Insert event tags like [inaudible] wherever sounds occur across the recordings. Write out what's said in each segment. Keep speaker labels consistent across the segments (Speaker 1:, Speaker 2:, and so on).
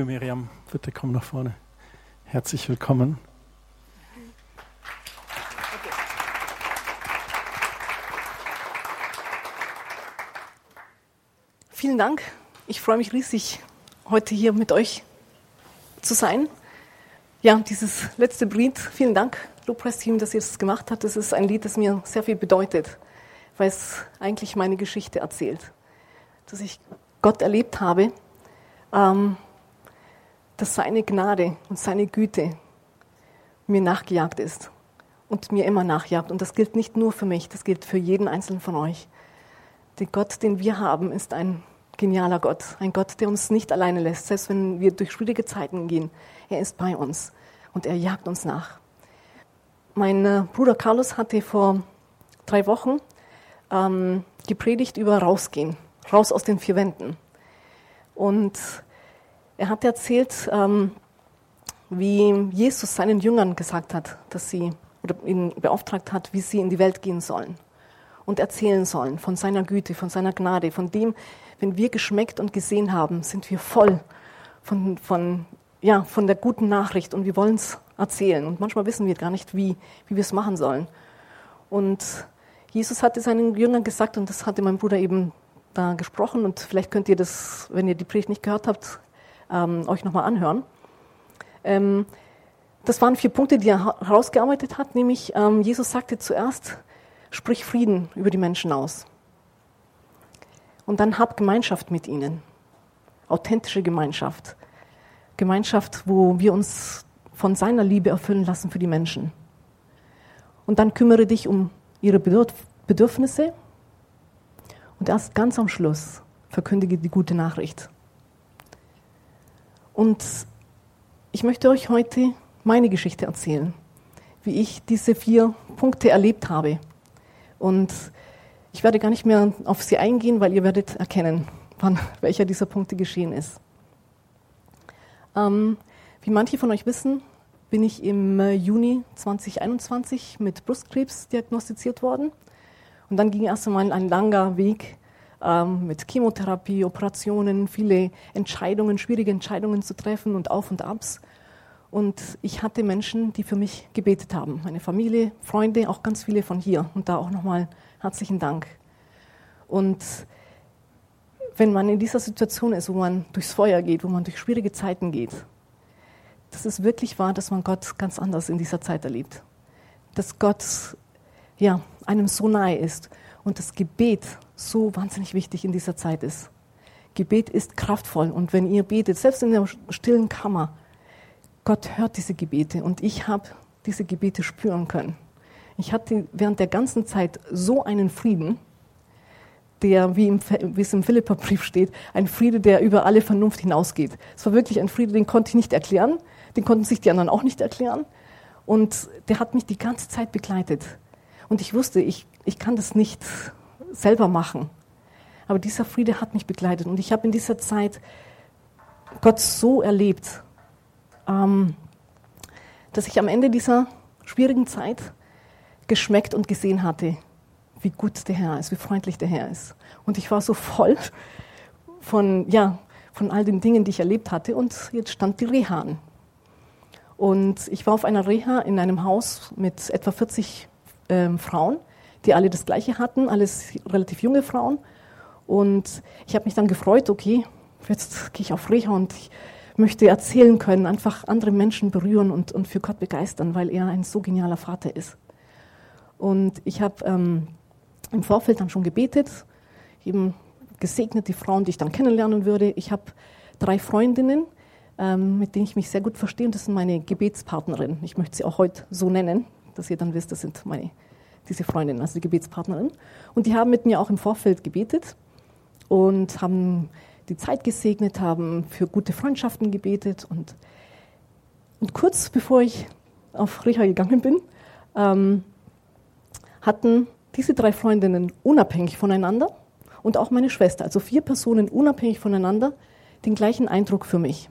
Speaker 1: Liebe Miriam, bitte komm nach vorne. Herzlich willkommen.
Speaker 2: Vielen Dank. Ich freue mich riesig, heute hier mit euch zu sein. Ja, dieses letzte Lied, vielen Dank, Lobpreisteam, dass ihr das gemacht habt. Das ist ein Lied, das mir sehr viel bedeutet, weil es eigentlich meine Geschichte erzählt. Dass ich Gott erlebt habe, ähm, dass seine Gnade und seine Güte mir nachgejagt ist und mir immer nachjagt. Und das gilt nicht nur für mich, das gilt für jeden einzelnen von euch. Der Gott, den wir haben, ist ein genialer Gott. Ein Gott, der uns nicht alleine lässt, selbst wenn wir durch schwierige Zeiten gehen. Er ist bei uns und er jagt uns nach. Mein äh, Bruder Carlos hatte vor drei Wochen ähm, gepredigt über rausgehen, raus aus den vier Wänden. Und er hat erzählt, ähm, wie Jesus seinen Jüngern gesagt hat, dass sie oder ihn beauftragt hat, wie sie in die Welt gehen sollen und erzählen sollen von seiner Güte, von seiner Gnade, von dem, wenn wir geschmeckt und gesehen haben, sind wir voll von, von, ja, von der guten Nachricht und wir wollen es erzählen. Und manchmal wissen wir gar nicht, wie, wie wir es machen sollen. Und Jesus hatte seinen Jüngern gesagt, und das hatte mein Bruder eben da gesprochen, und vielleicht könnt ihr das, wenn ihr die Predigt nicht gehört habt, ähm, euch nochmal anhören. Ähm, das waren vier Punkte, die er herausgearbeitet hat, nämlich ähm, Jesus sagte zuerst, sprich Frieden über die Menschen aus. Und dann hab Gemeinschaft mit ihnen. Authentische Gemeinschaft. Gemeinschaft, wo wir uns von seiner Liebe erfüllen lassen für die Menschen. Und dann kümmere dich um ihre Bedürfnisse. Und erst ganz am Schluss verkündige die gute Nachricht. Und ich möchte euch heute meine Geschichte erzählen, wie ich diese vier Punkte erlebt habe. Und ich werde gar nicht mehr auf sie eingehen, weil ihr werdet erkennen, wann [laughs] welcher dieser Punkte geschehen ist. Ähm, wie manche von euch wissen, bin ich im äh, Juni 2021 mit Brustkrebs diagnostiziert worden. Und dann ging erst einmal ein langer Weg ähm, mit Chemotherapie, Operationen, viele Entscheidungen, schwierige Entscheidungen zu treffen und Auf und Abs. Und ich hatte Menschen, die für mich gebetet haben. Meine Familie, Freunde, auch ganz viele von hier. Und da auch nochmal Herzlichen Dank. Und wenn man in dieser Situation ist, wo man durchs Feuer geht, wo man durch schwierige Zeiten geht, das ist wirklich wahr, dass man Gott ganz anders in dieser Zeit erlebt. Dass Gott ja, einem so nahe ist und das Gebet so wahnsinnig wichtig in dieser Zeit ist. Gebet ist kraftvoll und wenn ihr betet, selbst in der stillen Kammer, Gott hört diese Gebete und ich habe diese Gebete spüren können. Ich hatte während der ganzen Zeit so einen Frieden, der, wie, im, wie es im Philipperbrief steht, ein Friede, der über alle Vernunft hinausgeht. Es war wirklich ein Friede, den konnte ich nicht erklären, den konnten sich die anderen auch nicht erklären. Und der hat mich die ganze Zeit begleitet. Und ich wusste, ich, ich kann das nicht selber machen. Aber dieser Friede hat mich begleitet. Und ich habe in dieser Zeit Gott so erlebt, ähm, dass ich am Ende dieser schwierigen Zeit geschmeckt und gesehen hatte, wie gut der Herr ist, wie freundlich der Herr ist. Und ich war so voll von, ja, von all den Dingen, die ich erlebt hatte. Und jetzt stand die Reha an. Und ich war auf einer Reha in einem Haus mit etwa 40 ähm, Frauen, die alle das Gleiche hatten, alles relativ junge Frauen. Und ich habe mich dann gefreut, okay, jetzt gehe ich auf Reha und ich möchte erzählen können, einfach andere Menschen berühren und, und für Gott begeistern, weil er ein so genialer Vater ist. Und ich habe ähm, im Vorfeld dann schon gebetet, eben gesegnet die Frauen, die ich dann kennenlernen würde. Ich habe drei Freundinnen, ähm, mit denen ich mich sehr gut verstehe und das sind meine Gebetspartnerinnen. Ich möchte sie auch heute so nennen, dass ihr dann wisst, das sind meine, diese Freundinnen, also die Gebetspartnerinnen. Und die haben mit mir auch im Vorfeld gebetet und haben die Zeit gesegnet, haben für gute Freundschaften gebetet. Und, und kurz bevor ich auf Reha gegangen bin, ähm, hatten diese drei Freundinnen unabhängig voneinander und auch meine Schwester, also vier Personen unabhängig voneinander, den gleichen Eindruck für mich.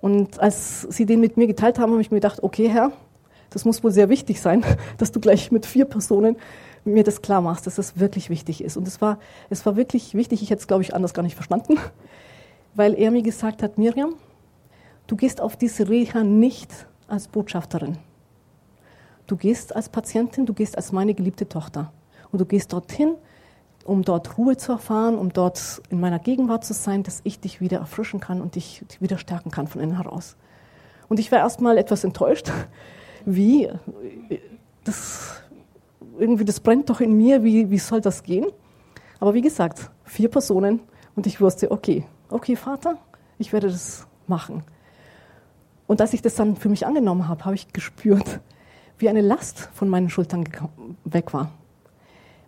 Speaker 2: Und als sie den mit mir geteilt haben, habe ich mir gedacht, okay, Herr, das muss wohl sehr wichtig sein, [laughs] dass du gleich mit vier Personen mir das klar machst, dass das wirklich wichtig ist. Und es war, es war wirklich wichtig, ich hätte es, glaube ich, anders gar nicht verstanden. [laughs] weil er mir gesagt hat, Miriam, du gehst auf diese Reha nicht als Botschafterin. Du gehst als Patientin, du gehst als meine geliebte Tochter. Und du gehst dorthin, um dort Ruhe zu erfahren, um dort in meiner Gegenwart zu sein, dass ich dich wieder erfrischen kann und dich wieder stärken kann von innen heraus. Und ich war erstmal etwas enttäuscht, wie, das, irgendwie, das brennt doch in mir, wie, wie soll das gehen? Aber wie gesagt, vier Personen und ich wusste, okay, okay, Vater, ich werde das machen. Und als ich das dann für mich angenommen habe, habe ich gespürt, wie eine Last von meinen Schultern weg war.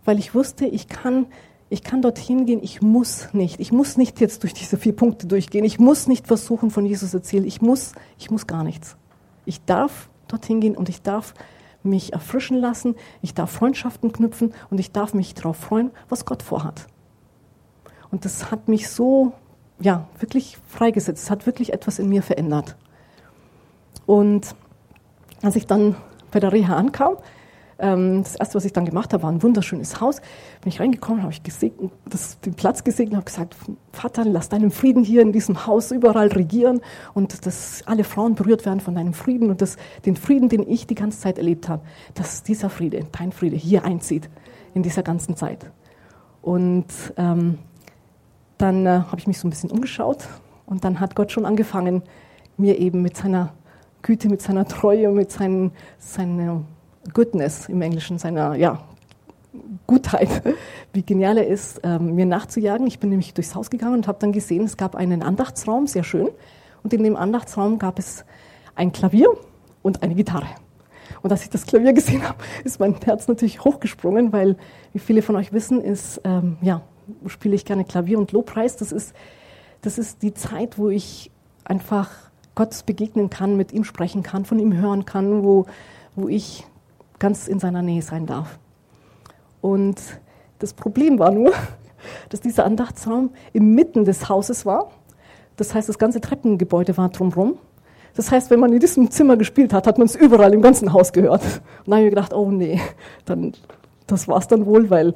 Speaker 2: Weil ich wusste, ich kann, ich kann dorthin gehen, ich muss nicht. Ich muss nicht jetzt durch diese vier Punkte durchgehen. Ich muss nicht versuchen, von Jesus erzählen. Ich muss, ich muss gar nichts. Ich darf dorthin gehen und ich darf mich erfrischen lassen, ich darf Freundschaften knüpfen und ich darf mich darauf freuen, was Gott vorhat. Und das hat mich so, ja, wirklich freigesetzt. Es hat wirklich etwas in mir verändert. Und als ich dann bei der Reha ankam, das erste, was ich dann gemacht habe, war ein wunderschönes Haus. Bin ich reingekommen, habe ich gesegnet, das, den Platz gesegnet, habe gesagt, Vater, lass deinen Frieden hier in diesem Haus überall regieren und dass alle Frauen berührt werden von deinem Frieden und dass den Frieden, den ich die ganze Zeit erlebt habe, dass dieser Friede, dein Friede, hier einzieht in dieser ganzen Zeit. Und ähm, dann äh, habe ich mich so ein bisschen umgeschaut und dann hat Gott schon angefangen, mir eben mit seiner Güte, mit seiner Treue, mit seinen, seiner Goodness im Englischen, seiner ja, Gutheit, [laughs] wie genial er ist, äh, mir nachzujagen. Ich bin nämlich durchs Haus gegangen und habe dann gesehen, es gab einen Andachtsraum, sehr schön. Und in dem Andachtsraum gab es ein Klavier und eine Gitarre. Und als ich das Klavier gesehen habe, [laughs] ist mein Herz natürlich hochgesprungen, weil, wie viele von euch wissen, ist, ähm, ja, spiele ich gerne Klavier und Lobpreis. Das ist, das ist die Zeit, wo ich einfach Gott begegnen kann, mit ihm sprechen kann, von ihm hören kann, wo, wo ich ganz in seiner Nähe sein darf. Und das Problem war nur, [laughs] dass dieser Andachtsraum inmitten des Hauses war. Das heißt, das ganze Treppengebäude war drumherum. Das heißt, wenn man in diesem Zimmer gespielt hat, hat man es überall im ganzen Haus gehört. [laughs] Und dann habe ich gedacht, oh nee, dann, das es dann wohl, weil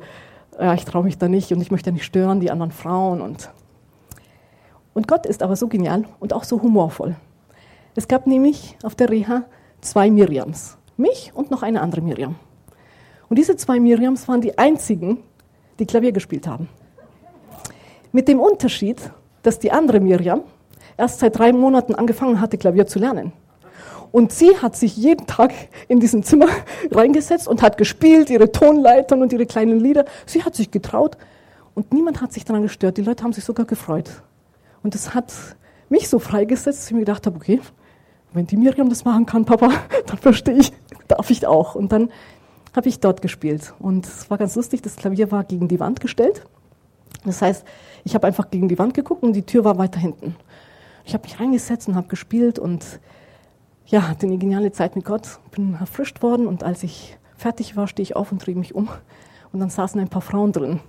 Speaker 2: ja, ich traue mich da nicht und ich möchte nicht stören, die anderen Frauen. Und, und Gott ist aber so genial und auch so humorvoll. Es gab nämlich auf der Reha zwei Miriams, mich und noch eine andere Miriam. Und diese zwei Miriams waren die einzigen, die Klavier gespielt haben. Mit dem Unterschied, dass die andere Miriam erst seit drei Monaten angefangen hatte, Klavier zu lernen. Und sie hat sich jeden Tag in diesem Zimmer [laughs] reingesetzt und hat gespielt, ihre Tonleitern und ihre kleinen Lieder. Sie hat sich getraut und niemand hat sich daran gestört. Die Leute haben sich sogar gefreut. Und das hat mich so freigesetzt, dass ich mir gedacht habe, okay, wenn die Miriam das machen kann, Papa, [laughs] dann verstehe ich, darf ich auch. Und dann habe ich dort gespielt. Und es war ganz lustig, das Klavier war gegen die Wand gestellt. Das heißt, ich habe einfach gegen die Wand geguckt und die Tür war weiter hinten. Ich habe mich reingesetzt und habe gespielt und ja, hatte eine geniale Zeit mit Gott, bin erfrischt worden und als ich fertig war, stehe ich auf und drehe mich um und dann saßen ein paar Frauen drin.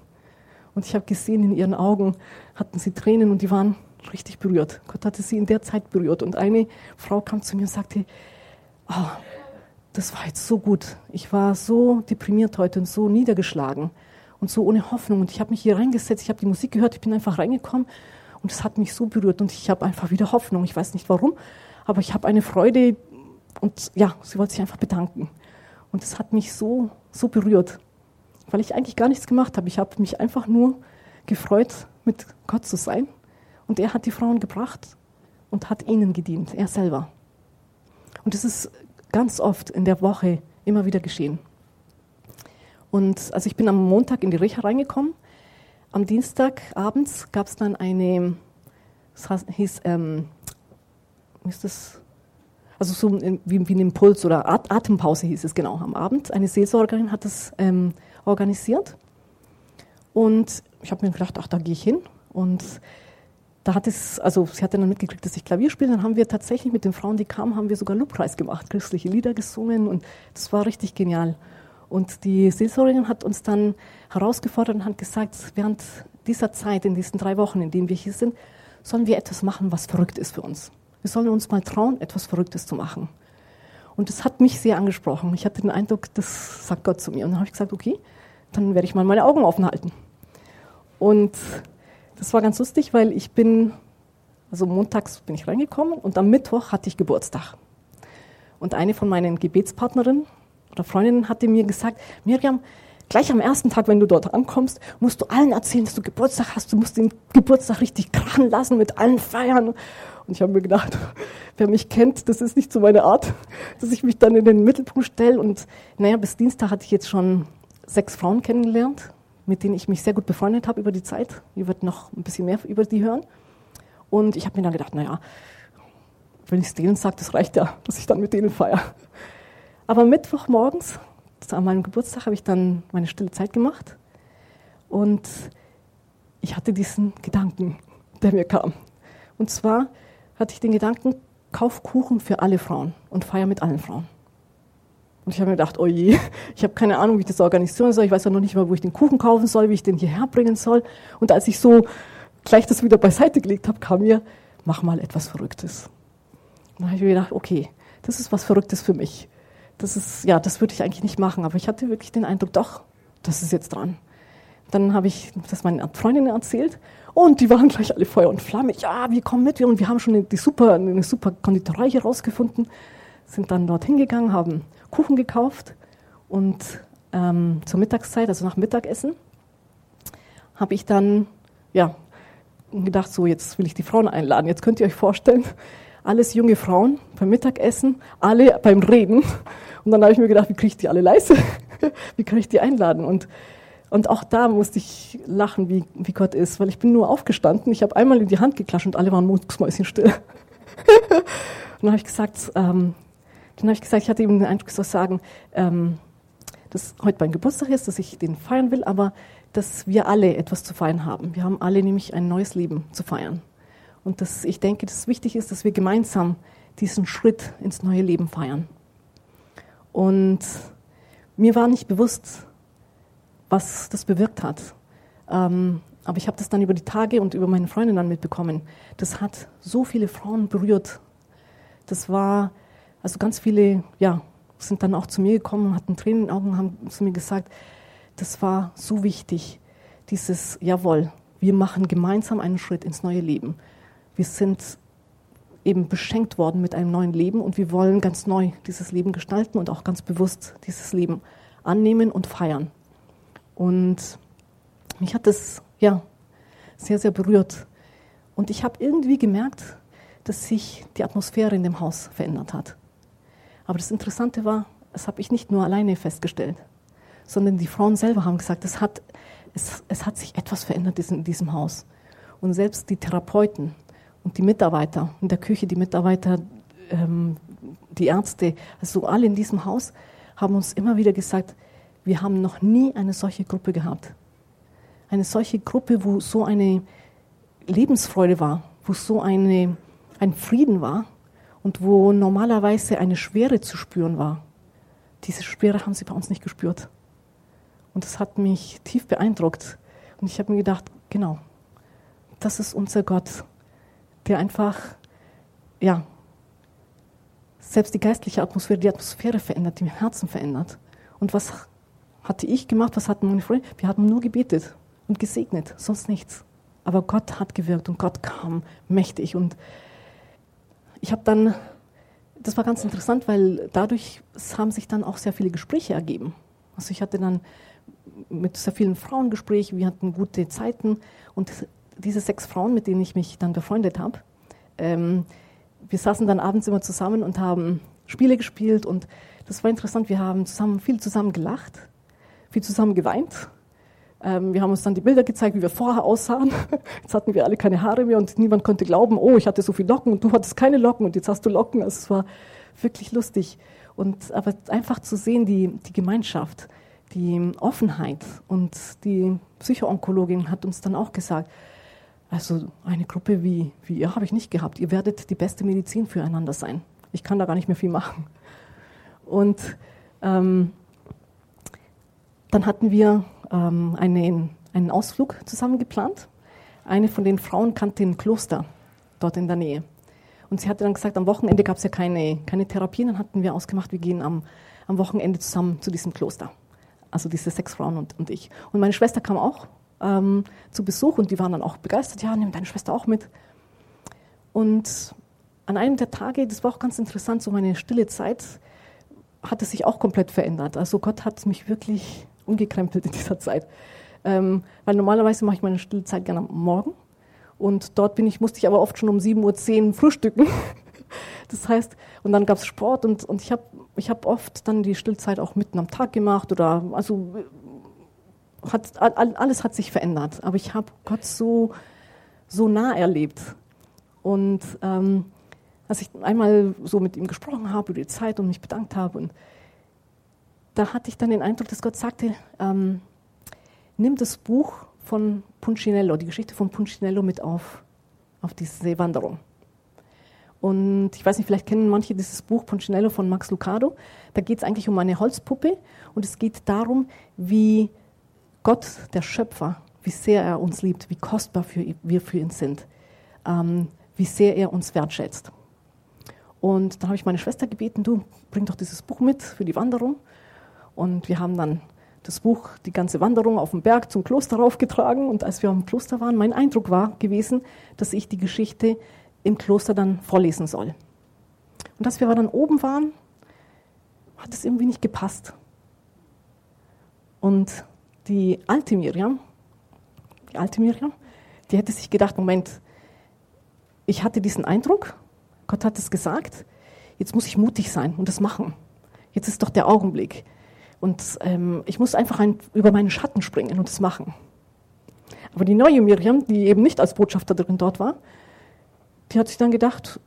Speaker 2: Und ich habe gesehen, in ihren Augen hatten sie Tränen und die waren richtig berührt. Gott hatte sie in der Zeit berührt. Und eine Frau kam zu mir und sagte, oh, das war jetzt so gut. Ich war so deprimiert heute und so niedergeschlagen und so ohne Hoffnung. Und ich habe mich hier reingesetzt, ich habe die Musik gehört, ich bin einfach reingekommen und es hat mich so berührt und ich habe einfach wieder Hoffnung. Ich weiß nicht warum, aber ich habe eine Freude und ja, sie wollte sich einfach bedanken. Und es hat mich so, so berührt, weil ich eigentlich gar nichts gemacht habe. Ich habe mich einfach nur gefreut, mit Gott zu sein. Und er hat die Frauen gebracht und hat ihnen gedient, er selber. Und das ist ganz oft in der Woche immer wieder geschehen. Und also ich bin am Montag in die Recha reingekommen. Am Dienstag abends gab es dann eine, das hieß ähm, ist das, also so wie, wie ein Impuls oder Atempause hieß es genau am Abend. Eine Seelsorgerin hat das ähm, organisiert. Und ich habe mir gedacht, ach, da gehe ich hin. Und da hat es, also sie hat dann mitgekriegt, dass ich Klavier spiele. Dann haben wir tatsächlich mit den Frauen, die kamen, haben wir sogar Lobpreis gemacht, christliche Lieder gesungen und das war richtig genial. Und die Seelsorgerin hat uns dann herausgefordert und hat gesagt, während dieser Zeit, in diesen drei Wochen, in denen wir hier sind, sollen wir etwas machen, was verrückt ist für uns. Wir sollen uns mal trauen, etwas Verrücktes zu machen. Und das hat mich sehr angesprochen. Ich hatte den Eindruck, das sagt Gott zu mir. Und dann habe ich gesagt, okay, dann werde ich mal meine Augen offen halten. Und das war ganz lustig, weil ich bin Also montags bin ich reingekommen und am Mittwoch hatte ich Geburtstag. Und eine von meinen Gebetspartnerinnen oder Freundinnen hatte mir gesagt, Miriam, gleich am ersten Tag, wenn du dort ankommst, musst du allen erzählen, dass du Geburtstag hast. Du musst den Geburtstag richtig krachen lassen, mit allen feiern. Und ich habe mir gedacht, [laughs] wer mich kennt, das ist nicht so meine Art, [laughs] dass ich mich dann in den Mittelpunkt stelle. Und naja, bis Dienstag hatte ich jetzt schon sechs Frauen kennengelernt, mit denen ich mich sehr gut befreundet habe über die Zeit. Ihr werdet noch ein bisschen mehr über die hören. Und ich habe mir dann gedacht, naja, wenn ich es denen sage, das reicht ja, dass ich dann mit denen feiere. Aber Mittwochmorgens, an meinem Geburtstag, habe ich dann meine stille Zeit gemacht. Und ich hatte diesen Gedanken, der mir kam. Und zwar hatte ich den Gedanken, kauf Kuchen für alle Frauen und feier mit allen Frauen. Und ich habe mir gedacht, oh je, [laughs] ich habe keine Ahnung, wie ich das organisieren soll. Ich weiß ja noch nicht mal, wo ich den Kuchen kaufen soll, wie ich den hierher bringen soll. Und als ich so gleich das wieder beiseite gelegt habe, kam mir, mach mal etwas Verrücktes. Und dann habe ich mir gedacht, okay, das ist was Verrücktes für mich. Das ist, ja, das würde ich eigentlich nicht machen, aber ich hatte wirklich den Eindruck, doch, das ist jetzt dran. Dann habe ich das meinen Freundinnen erzählt und die waren gleich alle Feuer und Flamme. Ja, wir kommen mit und wir haben schon die super, eine super Konditorei hier rausgefunden. Sind dann dorthin gegangen, haben Kuchen gekauft und ähm, zur Mittagszeit, also nach Mittagessen, habe ich dann ja, gedacht, so jetzt will ich die Frauen einladen. Jetzt könnt ihr euch vorstellen, alles junge Frauen beim Mittagessen, alle beim Reden. Und dann habe ich mir gedacht, wie kriege ich die alle leise? [laughs] wie kann ich die einladen? Und, und auch da musste ich lachen, wie, wie Gott ist, weil ich bin nur aufgestanden, ich habe einmal in die Hand geklatscht und alle waren mucksmäuschenstill. [laughs] und dann habe ich gesagt, ähm, dann habe ich gesagt, ich hatte eben den Eindruck, ich soll sagen, ähm, dass heute mein Geburtstag ist, dass ich den feiern will, aber dass wir alle etwas zu feiern haben. Wir haben alle nämlich ein neues Leben zu feiern. Und dass ich denke, dass es wichtig ist, dass wir gemeinsam diesen Schritt ins neue Leben feiern. Und mir war nicht bewusst, was das bewirkt hat. Ähm, aber ich habe das dann über die Tage und über meine Freundin dann mitbekommen. Das hat so viele Frauen berührt. Das war, also ganz viele, ja, sind dann auch zu mir gekommen, hatten Tränen in den Augen, haben zu mir gesagt, das war so wichtig, dieses, jawohl, wir machen gemeinsam einen Schritt ins neue Leben. Wir sind eben beschenkt worden mit einem neuen Leben und wir wollen ganz neu dieses Leben gestalten und auch ganz bewusst dieses Leben annehmen und feiern. Und mich hat das ja sehr, sehr berührt. Und ich habe irgendwie gemerkt, dass sich die Atmosphäre in dem Haus verändert hat. Aber das Interessante war, das habe ich nicht nur alleine festgestellt, sondern die Frauen selber haben gesagt, es hat, es, es hat sich etwas verändert in diesem Haus. Und selbst die Therapeuten und die Mitarbeiter in der Küche, die Mitarbeiter, ähm, die Ärzte, also alle in diesem Haus, haben uns immer wieder gesagt, wir haben noch nie eine solche Gruppe gehabt. Eine solche Gruppe, wo so eine Lebensfreude war, wo so eine, ein Frieden war und wo normalerweise eine Schwere zu spüren war. Diese Schwere haben sie bei uns nicht gespürt. Und das hat mich tief beeindruckt. Und ich habe mir gedacht, genau, das ist unser Gott, der einfach, ja, selbst die geistliche Atmosphäre, die Atmosphäre verändert, die Herzen verändert. Und was hatte ich gemacht, was hatten meine Freunde? Wir haben nur gebetet und gesegnet, sonst nichts. Aber Gott hat gewirkt und Gott kam mächtig. Und ich habe dann, das war ganz interessant, weil dadurch haben sich dann auch sehr viele Gespräche ergeben. Also ich hatte dann mit sehr vielen Frauen Gespräche, wir hatten gute Zeiten und diese sechs Frauen, mit denen ich mich dann befreundet habe, ähm, wir saßen dann abends immer zusammen und haben Spiele gespielt und das war interessant. Wir haben zusammen, viel zusammen gelacht, viel zusammen geweint. Ähm, wir haben uns dann die Bilder gezeigt, wie wir vorher aussahen. [laughs] Jetzt hatten wir alle keine Haare mehr und niemand konnte glauben, oh, ich hatte so viel Locken und du hattest keine Locken und jetzt hast du Locken. Also es war wirklich lustig. Und aber einfach zu sehen, die, die Gemeinschaft, die Offenheit und die Psychoonkologin hat uns dann auch gesagt, also eine Gruppe wie, wie ihr habe ich nicht gehabt. Ihr werdet die beste Medizin füreinander sein. Ich kann da gar nicht mehr viel machen. Und ähm, dann hatten wir ähm, einen, einen Ausflug zusammen geplant. Eine von den Frauen kannte ein Kloster dort in der Nähe. Und sie hatte dann gesagt, am Wochenende gab es ja keine, keine Therapie. Dann hatten wir ausgemacht, wir gehen am, am Wochenende zusammen zu diesem Kloster. Also diese sechs Frauen und, und ich. Und meine Schwester kam auch ähm, zu Besuch und die waren dann auch begeistert. Ja, nimm deine Schwester auch mit. Und an einem der Tage, das war auch ganz interessant, so meine stille Zeit, hat es sich auch komplett verändert. Also Gott hat mich wirklich umgekrempelt in dieser Zeit. Ähm, weil normalerweise mache ich meine stille Zeit gerne am Morgen. Und dort bin ich, musste ich aber oft schon um 7.10 Uhr frühstücken. [laughs] Das heißt, und dann gab es Sport und, und ich habe ich hab oft dann die Stillzeit auch mitten am Tag gemacht oder also hat, alles hat sich verändert. Aber ich habe Gott so, so nah erlebt. Und ähm, als ich einmal so mit ihm gesprochen habe über die Zeit und mich bedankt habe, und da hatte ich dann den Eindruck, dass Gott sagte, ähm, nimm das Buch von Punchinello, die Geschichte von Punchinello mit auf, auf diese Seewanderung. Und ich weiß nicht, vielleicht kennen manche dieses Buch Punchinello von Max Lucado. Da geht es eigentlich um eine Holzpuppe und es geht darum, wie Gott, der Schöpfer, wie sehr er uns liebt, wie kostbar für, wir für ihn sind, ähm, wie sehr er uns wertschätzt. Und dann habe ich meine Schwester gebeten, du bring doch dieses Buch mit für die Wanderung. Und wir haben dann das Buch, die ganze Wanderung auf dem Berg zum Kloster raufgetragen. Und als wir am Kloster waren, mein Eindruck war gewesen, dass ich die Geschichte im Kloster dann vorlesen soll. Und als wir dann oben waren, hat es irgendwie nicht gepasst. Und die alte Miriam, die alte Miriam, die hätte sich gedacht, Moment, ich hatte diesen Eindruck, Gott hat es gesagt, jetzt muss ich mutig sein und das machen. Jetzt ist doch der Augenblick. Und ähm, ich muss einfach ein, über meinen Schatten springen und das machen. Aber die neue Miriam, die eben nicht als Botschafterin dort war, die hat sich dann gedacht,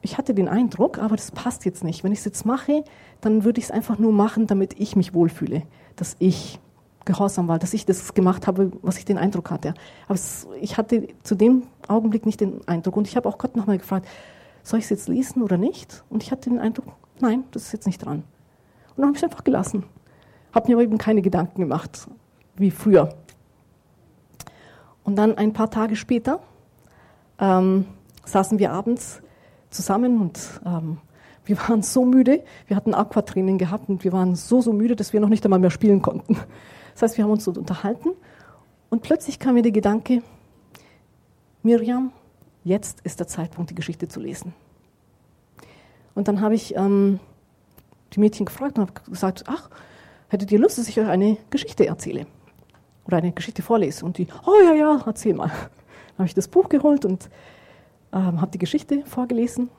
Speaker 2: ich hatte den Eindruck, aber das passt jetzt nicht. Wenn ich es jetzt mache, dann würde ich es einfach nur machen, damit ich mich wohlfühle, dass ich gehorsam war, dass ich das gemacht habe, was ich den Eindruck hatte. Aber es, ich hatte zu dem Augenblick nicht den Eindruck. Und ich habe auch Gott nochmal gefragt, soll ich es jetzt lesen oder nicht? Und ich hatte den Eindruck, nein, das ist jetzt nicht dran. Und dann habe ich es einfach gelassen. Habe mir aber eben keine Gedanken gemacht, wie früher. Und dann ein paar Tage später ähm, saßen wir abends zusammen und ähm, wir waren so müde. Wir hatten Aquatraining gehabt und wir waren so, so müde, dass wir noch nicht einmal mehr spielen konnten. Das heißt, wir haben uns so unterhalten und plötzlich kam mir der Gedanke, Miriam, jetzt ist der Zeitpunkt, die Geschichte zu lesen. Und dann habe ich ähm, die Mädchen gefragt und habe gesagt, ach, hättet ihr Lust, dass ich euch eine Geschichte erzähle? Oder eine Geschichte vorlese? Und die, oh ja, ja, erzähl mal. Dann habe ich das Buch geholt und ähm, habe die Geschichte vorgelesen.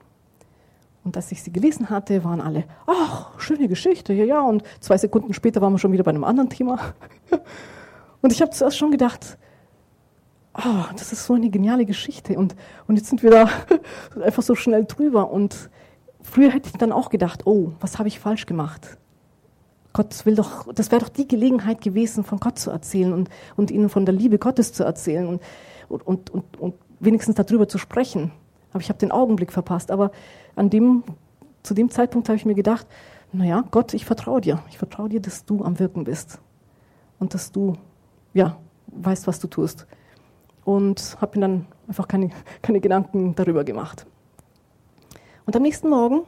Speaker 2: Und als ich sie gelesen hatte, waren alle, ach, schöne Geschichte, ja, ja. Und zwei Sekunden später waren wir schon wieder bei einem anderen Thema. [laughs] Und ich habe zuerst schon gedacht, oh, das ist so eine geniale Geschichte. Und, und jetzt sind wir da [laughs] einfach so schnell drüber. Und früher hätte ich dann auch gedacht, oh, was habe ich falsch gemacht? Gott will doch, das wäre doch die Gelegenheit gewesen, von Gott zu erzählen und, und ihnen von der Liebe Gottes zu erzählen. Und, und, und, und wenigstens darüber zu sprechen. Aber ich habe den Augenblick verpasst. Aber an dem, zu dem Zeitpunkt habe ich mir gedacht, naja, Gott, ich vertraue dir. Ich vertraue dir, dass du am Wirken bist. Und dass du, ja, weißt, was du tust. Und habe mir dann einfach keine, [laughs] keine Gedanken darüber gemacht. Und am nächsten Morgen,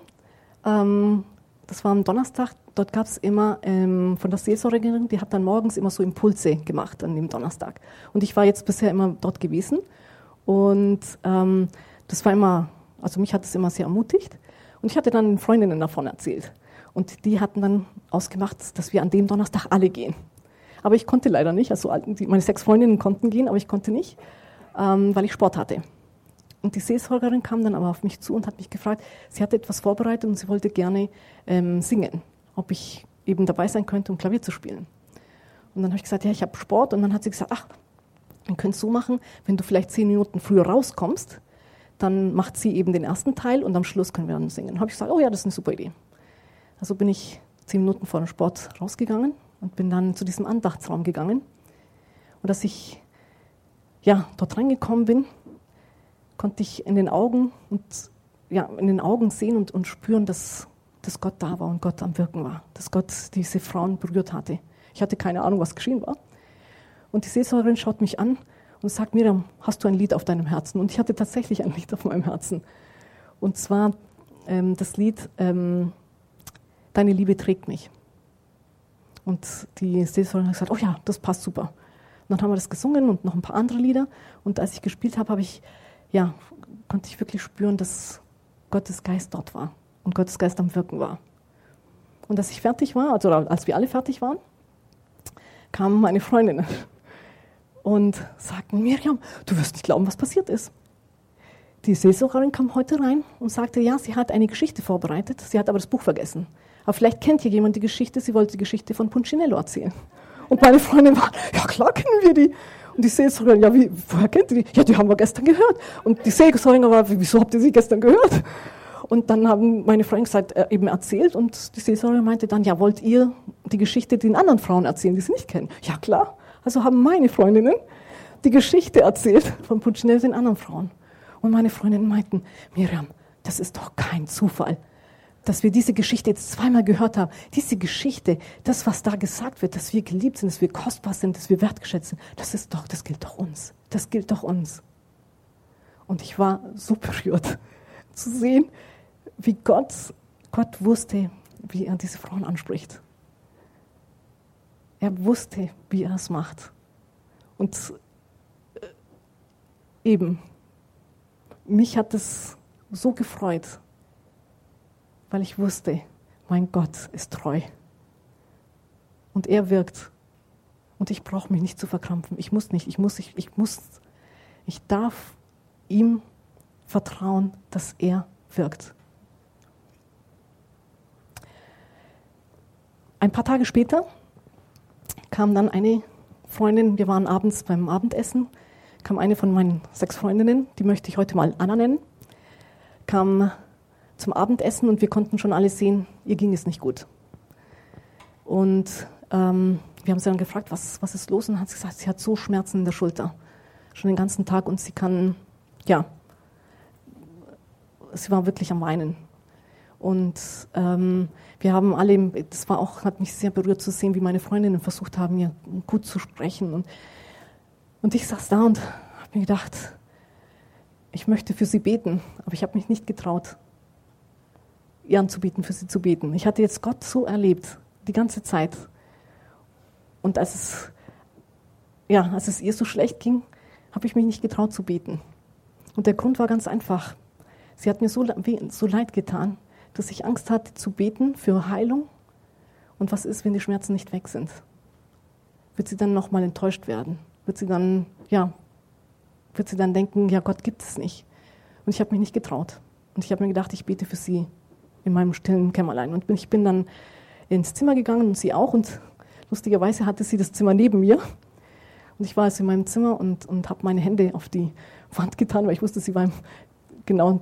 Speaker 2: ähm, das war am Donnerstag, dort gab es immer ähm, von der Seelsorgerin, die hat dann morgens immer so Impulse gemacht an dem Donnerstag. Und ich war jetzt bisher immer dort gewesen und ähm, das war immer, also mich hat das immer sehr ermutigt. Und ich hatte dann Freundinnen davon erzählt. Und die hatten dann ausgemacht, dass wir an dem Donnerstag alle gehen. Aber ich konnte leider nicht. Also meine sechs Freundinnen konnten gehen, aber ich konnte nicht, ähm, weil ich Sport hatte. Und die Seelsorgerin kam dann aber auf mich zu und hat mich gefragt, sie hatte etwas vorbereitet und sie wollte gerne ähm, singen, ob ich eben dabei sein könnte, um Klavier zu spielen. Und dann habe ich gesagt, ja, ich habe Sport. Und dann hat sie gesagt, ach, wir können es so machen, wenn du vielleicht zehn Minuten früher rauskommst, dann macht sie eben den ersten Teil und am Schluss können wir dann singen. Dann habe ich gesagt, oh ja, das ist eine super Idee. Also bin ich zehn Minuten vor dem Sport rausgegangen und bin dann zu diesem Andachtsraum gegangen. Und als ich ja, dort reingekommen bin, konnte ich in den Augen und ja, in den Augen sehen und, und spüren, dass, dass Gott da war und Gott am Wirken war, dass Gott diese Frauen berührt hatte. Ich hatte keine Ahnung, was geschehen war. Und die Seelsorgerin schaut mich an und sagt, Miriam, hast du ein Lied auf deinem Herzen? Und ich hatte tatsächlich ein Lied auf meinem Herzen. Und zwar ähm, das Lied ähm, Deine Liebe trägt mich. Und die Seelsorgerin hat gesagt, oh ja, das passt super. Und dann haben wir das gesungen und noch ein paar andere Lieder. Und als ich gespielt habe, habe ich ja, konnte ich wirklich spüren, dass Gottes Geist dort war und Gottes Geist am Wirken war. Und als ich fertig war, also als wir alle fertig waren, kamen meine Freundinnen und sagten, Miriam, du wirst nicht glauben, was passiert ist. Die Seelsorgerin kam heute rein und sagte, ja, sie hat eine Geschichte vorbereitet, sie hat aber das Buch vergessen. Aber vielleicht kennt hier jemand die Geschichte, sie wollte die Geschichte von Punchinello erzählen. Und meine Freundin war, ja klar kennen wir die. Und die Seelsorgerin, ja, wie, woher kennt ihr die? Ja, die haben wir gestern gehört. Und die Seelsorgerin war, wieso habt ihr sie gestern gehört? Und dann haben meine Freunde gesagt, äh, eben erzählt und die Seelsorgerin meinte dann, ja, wollt ihr die Geschichte den anderen Frauen erzählen, die sie nicht kennen? Ja, klar. Also haben meine Freundinnen die Geschichte erzählt von Punchinello den anderen Frauen. Und meine Freundinnen meinten, Miriam, das ist doch kein Zufall, dass wir diese Geschichte jetzt zweimal gehört haben. Diese Geschichte, das, was da gesagt wird, dass wir geliebt sind, dass wir kostbar sind, dass wir wertgeschätzt sind, das ist doch, das gilt doch uns. Das gilt doch uns. Und ich war so berührt [laughs] zu sehen, wie Gott, Gott wusste, wie er diese Frauen anspricht. Er wusste, wie er es macht. Und äh, eben, mich hat es so gefreut, weil ich wusste, mein Gott ist treu. Und er wirkt. Und ich brauche mich nicht zu verkrampfen. Ich muss nicht. Ich muss, ich, ich muss, ich darf ihm vertrauen, dass er wirkt. Ein paar Tage später kam dann eine Freundin, wir waren abends beim Abendessen, kam eine von meinen sechs Freundinnen, die möchte ich heute mal Anna nennen, kam zum Abendessen und wir konnten schon alle sehen, ihr ging es nicht gut. Und ähm, wir haben sie dann gefragt, was, was ist los? Und hat sie gesagt, sie hat so Schmerzen in der Schulter, schon den ganzen Tag und sie kann, ja, sie war wirklich am Weinen. Und ähm, wir haben alle, das war auch, hat mich sehr berührt zu sehen, wie meine Freundinnen versucht haben, mir gut zu sprechen. Und, und ich saß da und habe mir gedacht, ich möchte für sie beten, aber ich habe mich nicht getraut, ihr anzubieten, für sie zu beten. Ich hatte jetzt Gott so erlebt, die ganze Zeit. Und als es, ja, als es ihr so schlecht ging, habe ich mich nicht getraut zu beten. Und der Grund war ganz einfach. Sie hat mir so, so leid getan dass ich Angst hatte zu beten für Heilung. Und was ist, wenn die Schmerzen nicht weg sind? Wird sie dann nochmal enttäuscht werden? Wird sie dann, ja, wird sie dann denken, ja, Gott gibt es nicht? Und ich habe mich nicht getraut. Und ich habe mir gedacht, ich bete für sie in meinem stillen Kämmerlein. Und ich bin dann ins Zimmer gegangen und sie auch. Und lustigerweise hatte sie das Zimmer neben mir. Und ich war also in meinem Zimmer und, und habe meine Hände auf die Wand getan, weil ich wusste, sie war genau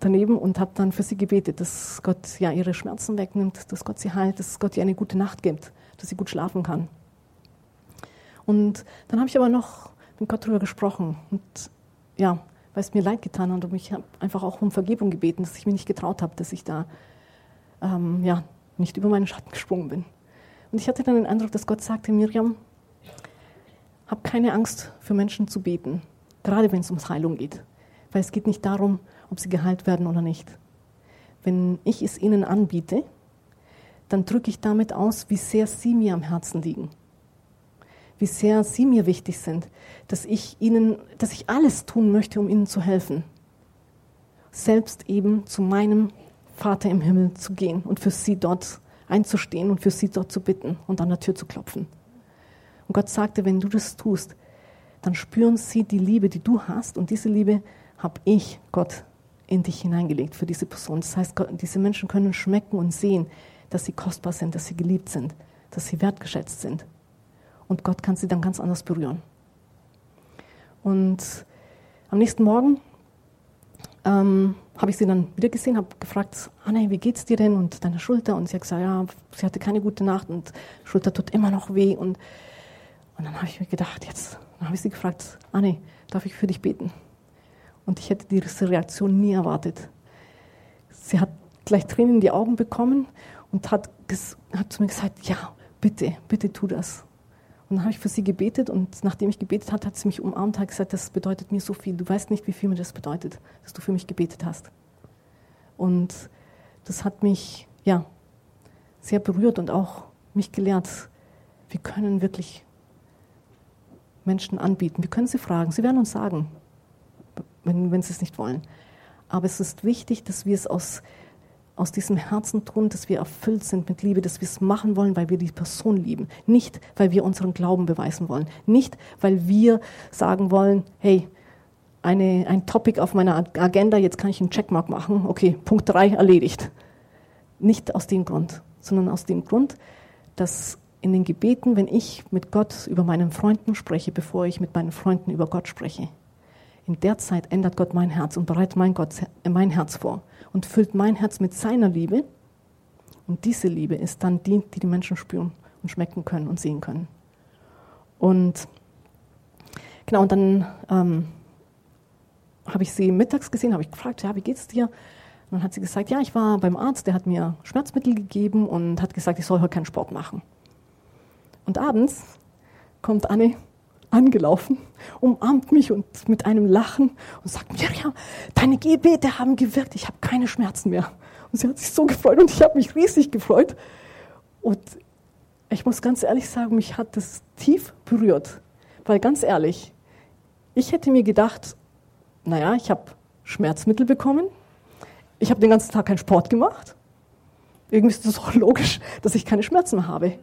Speaker 2: daneben und habe dann für sie gebetet, dass Gott ja ihre Schmerzen wegnimmt, dass Gott sie heilt, dass Gott ihr eine gute Nacht gibt, dass sie gut schlafen kann. Und dann habe ich aber noch mit Gott darüber gesprochen und ja, weil es mir leid getan hat und ich habe einfach auch um Vergebung gebeten, dass ich mich nicht getraut habe, dass ich da ähm, ja, nicht über meinen Schatten gesprungen bin. Und ich hatte dann den Eindruck, dass Gott sagte, Miriam, hab keine Angst für Menschen zu beten, gerade wenn es ums Heilung geht. Weil es geht nicht darum, ob sie geheilt werden oder nicht. Wenn ich es ihnen anbiete, dann drücke ich damit aus, wie sehr sie mir am Herzen liegen. Wie sehr sie mir wichtig sind, dass ich ihnen, dass ich alles tun möchte, um ihnen zu helfen. Selbst eben zu meinem Vater im Himmel zu gehen und für sie dort einzustehen und für sie dort zu bitten und an der Tür zu klopfen. Und Gott sagte, wenn du das tust, dann spüren sie die Liebe, die du hast und diese Liebe habe ich, Gott, in dich hineingelegt für diese Person. Das heißt, diese Menschen können schmecken und sehen, dass sie kostbar sind, dass sie geliebt sind, dass sie wertgeschätzt sind. Und Gott kann sie dann ganz anders berühren. Und am nächsten Morgen ähm, habe ich sie dann wieder gesehen, habe gefragt, Anne, wie geht's dir denn und deine Schulter? Und sie hat gesagt, ja, sie hatte keine gute Nacht und Schulter tut immer noch weh. Und, und dann habe ich mir gedacht, jetzt, dann habe ich sie gefragt, Anne, darf ich für dich beten? Und ich hätte diese Reaktion nie erwartet. Sie hat gleich Tränen in die Augen bekommen und hat, hat zu mir gesagt, ja, bitte, bitte tu das. Und dann habe ich für sie gebetet und nachdem ich gebetet hatte, hat sie mich umarmt und hat gesagt, das bedeutet mir so viel. Du weißt nicht, wie viel mir das bedeutet, dass du für mich gebetet hast. Und das hat mich, ja, sehr berührt und auch mich gelehrt, wir können wirklich Menschen anbieten. Wir können sie fragen. Sie werden uns sagen, wenn, wenn sie es nicht wollen. Aber es ist wichtig, dass wir es aus, aus diesem Herzen tun, dass wir erfüllt sind mit Liebe, dass wir es machen wollen, weil wir die Person lieben. Nicht, weil wir unseren Glauben beweisen wollen. Nicht, weil wir sagen wollen, hey, eine, ein Topic auf meiner Agenda, jetzt kann ich einen Checkmark machen. Okay, Punkt 3 erledigt. Nicht aus dem Grund, sondern aus dem Grund, dass in den Gebeten, wenn ich mit Gott über meinen Freunden spreche, bevor ich mit meinen Freunden über Gott spreche, in der Zeit ändert Gott mein Herz und bereitet mein, Gott, mein Herz vor und füllt mein Herz mit seiner Liebe. Und diese Liebe ist dann die, die die Menschen spüren und schmecken können und sehen können. Und genau, und dann ähm, habe ich sie mittags gesehen, habe ich gefragt, ja, wie geht's dir? Und dann hat sie gesagt, ja, ich war beim Arzt, der hat mir Schmerzmittel gegeben und hat gesagt, ich soll heute keinen Sport machen. Und abends kommt Anne angelaufen, umarmt mich und mit einem Lachen und sagt, Miriam, deine Gebete haben gewirkt, ich habe keine Schmerzen mehr. Und sie hat sich so gefreut und ich habe mich riesig gefreut. Und ich muss ganz ehrlich sagen, mich hat das tief berührt. Weil ganz ehrlich, ich hätte mir gedacht, naja, ich habe Schmerzmittel bekommen, ich habe den ganzen Tag keinen Sport gemacht. Irgendwie ist es auch logisch, dass ich keine Schmerzen mehr habe.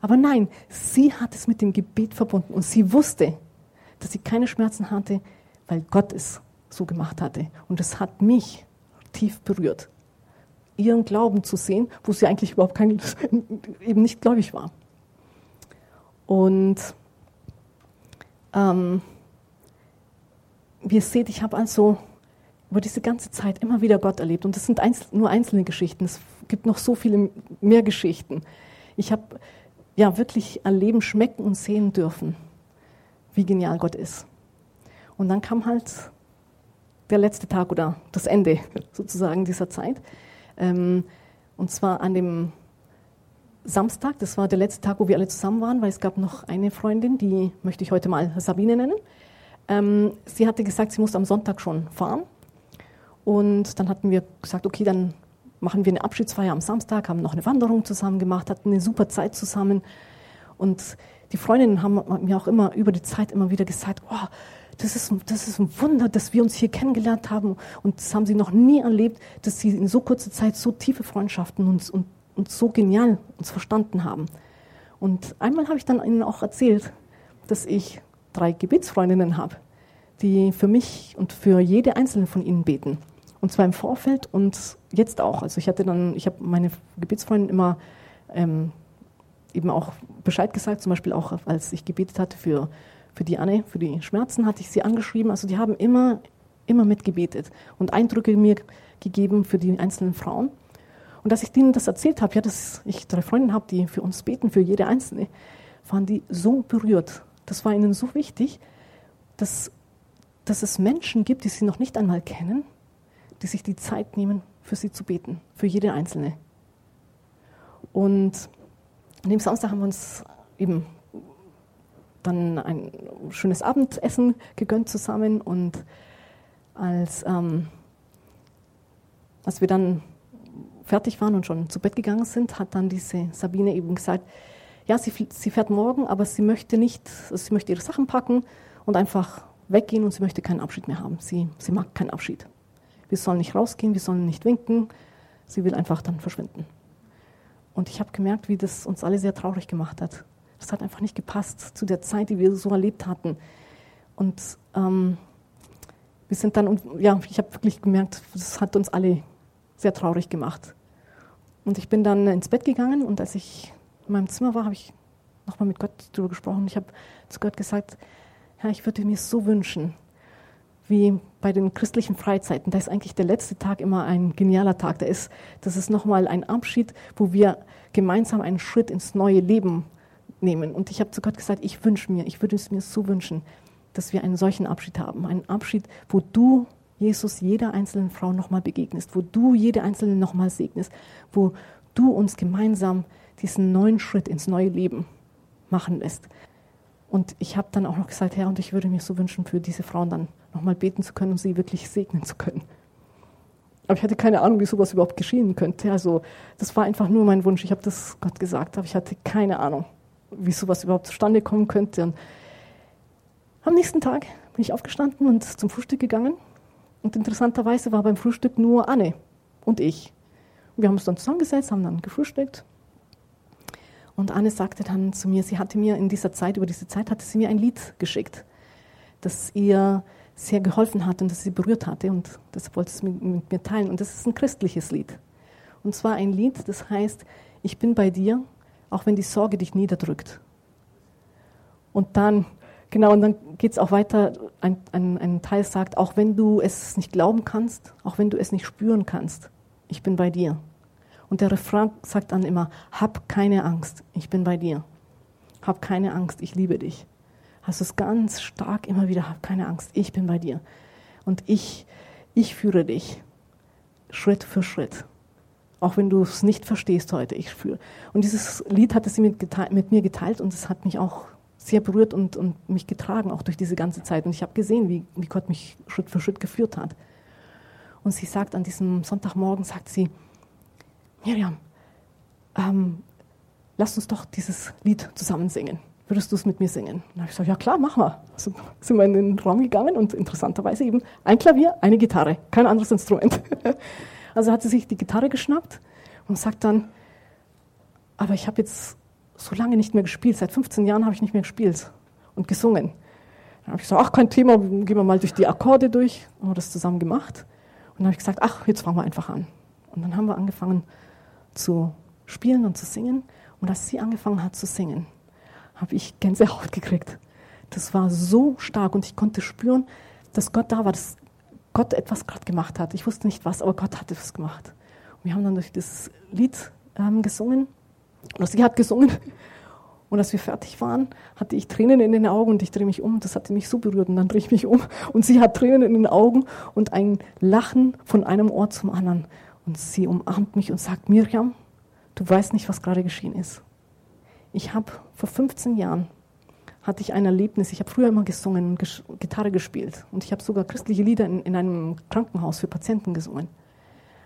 Speaker 2: Aber nein, sie hat es mit dem Gebet verbunden und sie wusste, dass sie keine Schmerzen hatte, weil Gott es so gemacht hatte. Und es hat mich tief berührt, ihren Glauben zu sehen, wo sie eigentlich überhaupt kein, [laughs] eben nicht gläubig war. Und ähm, wie ihr seht, ich habe also über diese ganze Zeit immer wieder Gott erlebt. Und das sind einzel nur einzelne Geschichten. Es gibt noch so viele mehr Geschichten. Ich habe ja wirklich erleben, schmecken und sehen dürfen, wie genial Gott ist. Und dann kam halt der letzte Tag oder das Ende sozusagen dieser Zeit. Ähm, und zwar an dem Samstag, das war der letzte Tag, wo wir alle zusammen waren, weil es gab noch eine Freundin, die möchte ich heute mal Sabine nennen. Ähm, sie hatte gesagt, sie muss am Sonntag schon fahren. Und dann hatten wir gesagt, okay, dann machen wir eine Abschiedsfeier am Samstag, haben noch eine Wanderung zusammen gemacht, hatten eine super Zeit zusammen. Und die Freundinnen haben mir auch immer über die Zeit immer wieder gesagt, oh, das ist, das ist ein Wunder, dass wir uns hier kennengelernt haben. Und das haben sie noch nie erlebt, dass sie in so kurzer Zeit so tiefe Freundschaften und, und, und so genial uns verstanden haben. Und einmal habe ich dann ihnen auch erzählt, dass ich drei Gebetsfreundinnen habe, die für mich und für jede einzelne von ihnen beten. Und zwar im Vorfeld und jetzt auch. Also ich hatte dann, ich habe meine Gebetsfreundin immer ähm, eben auch Bescheid gesagt, zum Beispiel auch als ich gebetet hatte für, für die Anne, für die Schmerzen, hatte ich sie angeschrieben. Also die haben immer, immer mitgebetet und Eindrücke mir gegeben für die einzelnen Frauen. Und als ich denen das erzählt habe, ja, dass ich drei Freundinnen habe, die für uns beten, für jede einzelne, waren die so berührt. Das war ihnen so wichtig, dass, dass es Menschen gibt, die sie noch nicht einmal kennen, die sich die Zeit nehmen, für sie zu beten, für jede Einzelne. Und an dem Samstag haben wir uns eben dann ein schönes Abendessen gegönnt zusammen und als, ähm, als wir dann fertig waren und schon zu Bett gegangen sind, hat dann diese Sabine eben gesagt, ja, sie, sie fährt morgen, aber sie möchte nicht, sie möchte ihre Sachen packen und einfach weggehen und sie möchte keinen Abschied mehr haben. Sie, sie mag keinen Abschied. Wir sollen nicht rausgehen, wir sollen nicht winken. Sie will einfach dann verschwinden. Und ich habe gemerkt, wie das uns alle sehr traurig gemacht hat. Das hat einfach nicht gepasst zu der Zeit, die wir so erlebt hatten. Und ähm, wir sind dann, ja, ich habe wirklich gemerkt, das hat uns alle sehr traurig gemacht. Und ich bin dann ins Bett gegangen und als ich in meinem Zimmer war, habe ich nochmal mit Gott darüber gesprochen. Ich habe zu Gott gesagt, Herr, ich würde mir so wünschen, wie bei den christlichen Freizeiten. Da ist eigentlich der letzte Tag immer ein genialer Tag. Da ist, das ist nochmal ein Abschied, wo wir gemeinsam einen Schritt ins neue Leben nehmen. Und ich habe zu Gott gesagt, ich wünsche mir, ich würde es mir so wünschen, dass wir einen solchen Abschied haben. Einen Abschied, wo du, Jesus, jeder einzelnen Frau nochmal begegnest, wo du jede einzelne nochmal segnest, wo du uns gemeinsam diesen neuen Schritt ins neue Leben machen lässt. Und ich habe dann auch noch gesagt, Herr, und ich würde mir so wünschen, für diese Frauen dann nochmal beten zu können und sie wirklich segnen zu können. Aber ich hatte keine Ahnung, wie sowas überhaupt geschehen könnte. Also das war einfach nur mein Wunsch. Ich habe das Gott gesagt, aber ich hatte keine Ahnung, wie sowas überhaupt zustande kommen könnte. Und am nächsten Tag bin ich aufgestanden und zum Frühstück gegangen. Und interessanterweise war beim Frühstück nur Anne und ich. Wir haben uns dann zusammengesetzt, haben dann gefrühstückt. Und Anne sagte dann zu mir, sie hatte mir in dieser Zeit, über diese Zeit hatte sie mir ein Lied geschickt, das ihr sehr geholfen hat und das sie berührt hatte. Und das wollte sie mit, mit mir teilen. Und das ist ein christliches Lied. Und zwar ein Lied, das heißt, ich bin bei dir, auch wenn die Sorge dich niederdrückt. Und dann, genau, und dann geht es auch weiter, ein, ein, ein Teil sagt, auch wenn du es nicht glauben kannst, auch wenn du es nicht spüren kannst, ich bin bei dir. Und der Refrain sagt dann immer, hab keine Angst, ich bin bei dir. Hab keine Angst, ich liebe dich. Hast es ganz stark immer wieder, hab keine Angst, ich bin bei dir. Und ich, ich führe dich Schritt für Schritt. Auch wenn du es nicht verstehst heute, ich führe. Und dieses Lied hatte sie mit, geteilt, mit mir geteilt und es hat mich auch sehr berührt und, und mich getragen, auch durch diese ganze Zeit. Und ich habe gesehen, wie, wie Gott mich Schritt für Schritt geführt hat. Und sie sagt an diesem Sonntagmorgen, sagt sie, Miriam, ähm, lass uns doch dieses Lied zusammen singen. Würdest du es mit mir singen? Dann habe ich gesagt, ja klar, mach mal. Also sind wir in den Raum gegangen und interessanterweise eben ein Klavier, eine Gitarre, kein anderes Instrument. [laughs] Also hat sie sich die Gitarre geschnappt und sagt dann, aber ich habe jetzt so lange nicht mehr gespielt, seit 15 Jahren habe ich nicht mehr gespielt und gesungen. Dann habe ich gesagt, ach, kein Thema, gehen wir mal durch die Akkorde durch. Und haben das zusammen gemacht. Und dann habe ich gesagt, ach, jetzt fangen wir einfach an. Und dann haben wir angefangen zu spielen und zu singen. Und als sie angefangen hat zu singen, habe ich Gänsehaut gekriegt. Das war so stark und ich konnte spüren, dass Gott da war, dass Gott etwas gerade gemacht hat. Ich wusste nicht was, aber Gott hat etwas gemacht. Und wir haben dann durch das Lied ähm, gesungen, oder sie hat gesungen. Und als wir fertig waren, hatte ich Tränen in den Augen und ich drehe mich um. Das hatte mich so berührt und dann drehe ich mich um. Und sie hat Tränen in den Augen und ein Lachen von einem Ohr zum anderen. Und sie umarmt mich und sagt, Miriam, du weißt nicht, was gerade geschehen ist. Ich habe vor 15 Jahren hatte ich ein Erlebnis. Ich habe früher immer gesungen und Gitarre gespielt. Und ich habe sogar christliche Lieder in, in einem Krankenhaus für Patienten gesungen.